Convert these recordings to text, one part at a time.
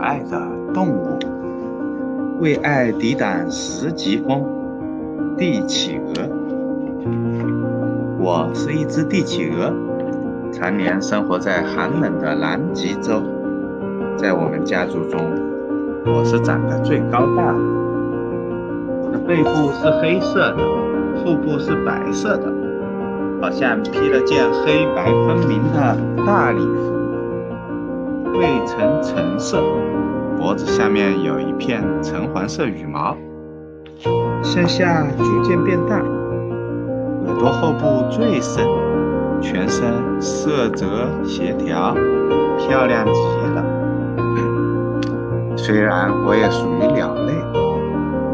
爱的动物，为爱抵挡十级风。帝企鹅，我是一只帝企鹅，常年生活在寒冷的南极洲。在我们家族中，我是长得最高大的。我的背部是黑色的，腹部是白色的，好像披了件黑白分明的大礼服。背呈橙色，脖子下面有一片橙黄色羽毛，向下逐渐变大，耳朵后部最深，全身色泽协调，漂亮极了。虽然我也属于鸟类，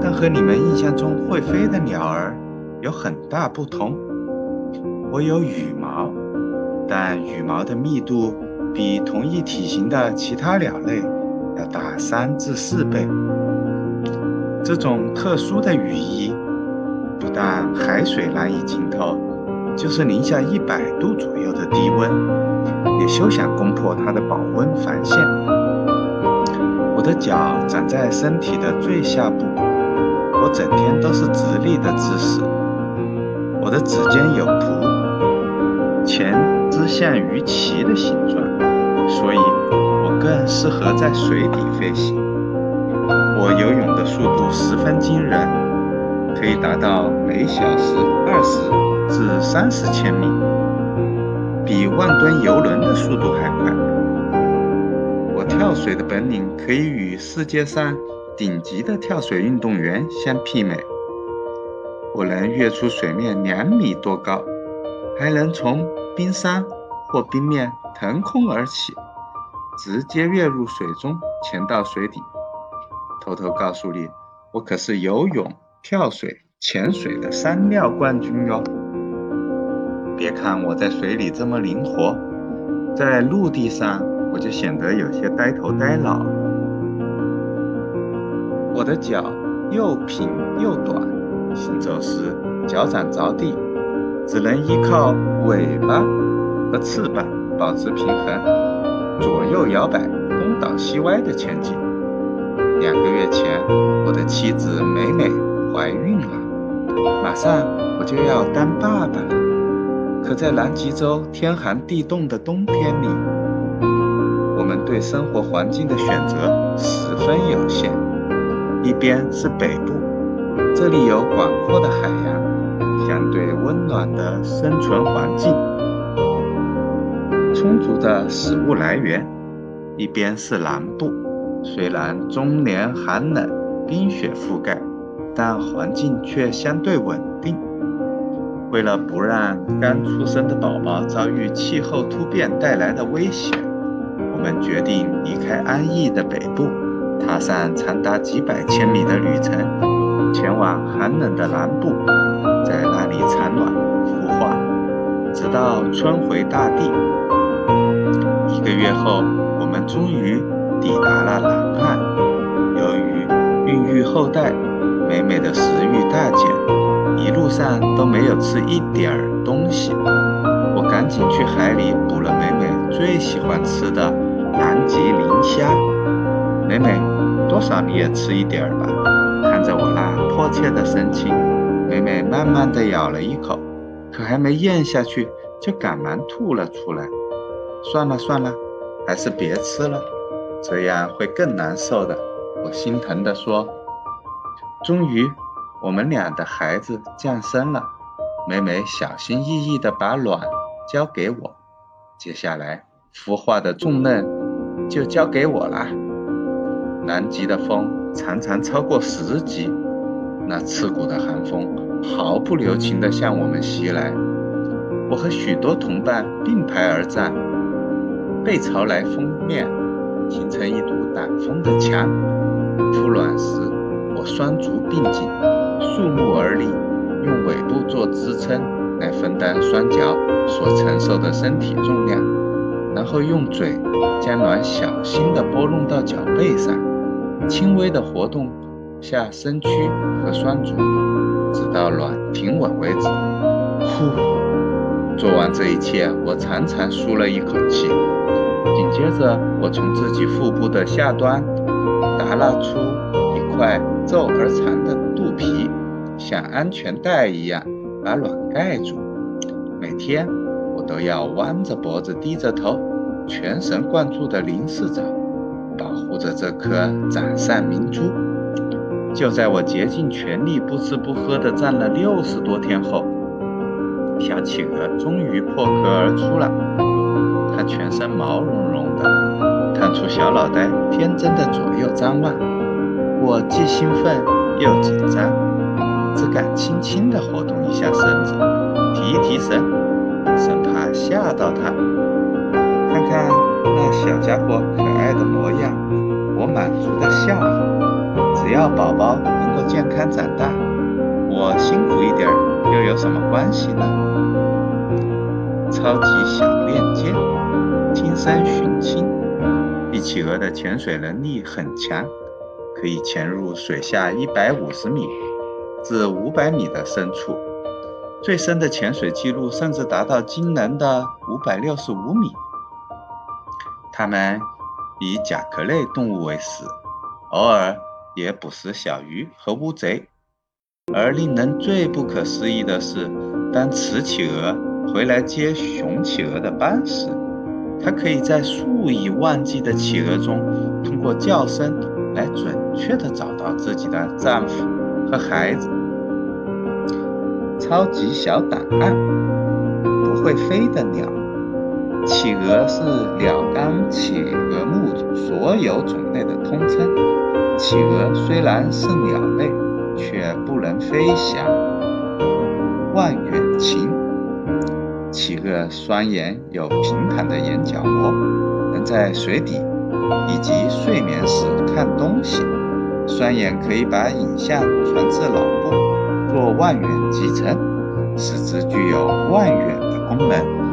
但和你们印象中会飞的鸟儿有很大不同。我有羽毛，但羽毛的密度。比同一体型的其他鸟类要大三至四倍。这种特殊的羽衣，不但海水难以浸透，就是零下一百度左右的低温，也休想攻破它的保温防线。我的脚长在身体的最下部，我整天都是直立的姿势。我的指尖有蹼，前肢像鱼鳍的形状。所以，我更适合在水底飞行。我游泳的速度十分惊人，可以达到每小时二十至三十千米，比万吨游轮的速度还快。我跳水的本领可以与世界上顶级的跳水运动员相媲美。我能跃出水面两米多高，还能从冰山或冰面。腾空而起，直接跃入水中，潜到水底。偷偷告诉你，我可是游泳、跳水、潜水的三料冠军哟！别看我在水里这么灵活，在陆地上我就显得有些呆头呆脑。我的脚又平又短，行走时脚掌着地，只能依靠尾巴和翅膀。保持平衡，左右摇摆，东倒西歪的前进。两个月前，我的妻子美美怀孕了，马上我就要当爸爸了。可在南极洲天寒地冻的冬天里，我们对生活环境的选择十分有限。一边是北部，这里有广阔的海洋，对温暖的生存环境。充足的食物来源，一边是南部，虽然终年寒冷，冰雪覆盖，但环境却相对稳定。为了不让刚出生的宝宝遭遇气候突变带来的危险，我们决定离开安逸的北部，踏上长达几百千米的旅程，前往寒冷的南部，到春回大地。一个月后，我们终于抵达了南岸。由于孕育后代，美美的食欲大减，一路上都没有吃一点儿东西。我赶紧去海里捕了美美最喜欢吃的南极磷虾。美美，多少你也吃一点儿吧。看着我那迫切的神情，美美慢慢地咬了一口，可还没咽下去，就赶忙吐了出来。算了算了，还是别吃了，这样会更难受的。我心疼地说。终于，我们俩的孩子降生了。美美小心翼翼地把卵交给我，接下来孵化的重任就交给我了。南极的风常常超过十级，那刺骨的寒风毫不留情地向我们袭来。我和许多同伴并排而站。背朝来封面，形成一堵挡风的墙。孵卵时，我双足并紧，竖木而立，用尾部做支撑来分担双脚所承受的身体重量，然后用嘴将卵小心地拨弄到脚背上，轻微地活动下身躯和双足，直到卵停稳为止。呼，做完这一切，我长长舒了一口气。紧接着，我从自己腹部的下端耷拉出一块皱而长的肚皮，像安全带一样把卵盖住。每天我都要弯着脖子，低着头，全神贯注地凝视着，保护着这颗掌上明珠。就在我竭尽全力，不吃不喝地站了六十多天后，小企鹅终于破壳而出了。它全身毛茸茸的，探出小脑袋，天真的左右张望。我既兴奋又紧张，只敢轻轻地活动一下身子，提一提神，生怕吓到它。看看那小家伙可爱的模样，我满足地笑了。只要宝宝能够健康长大，我辛苦什么关系呢？超级小链接，金山寻亲。帝企鹅的潜水能力很强，可以潜入水下一百五十米至五百米的深处，最深的潜水记录甚至达到惊人的五百六十五米。它们以甲壳类动物为食，偶尔。也捕食小鱼和乌贼，而令人最不可思议的是，当雌企鹅回来接雄企鹅的班时，它可以在数以万计的企鹅中，通过叫声来准确地找到自己的丈夫和孩子。超级小档案：不会飞的鸟。企鹅是鸟纲企鹅目所有种类的通称。企鹅虽然是鸟类，却不能飞翔。望远镜。企鹅双眼有平坦的眼角膜，能在水底以及睡眠时看东西。双眼可以把影像传至脑部做望远集成，使之具有望远的功能。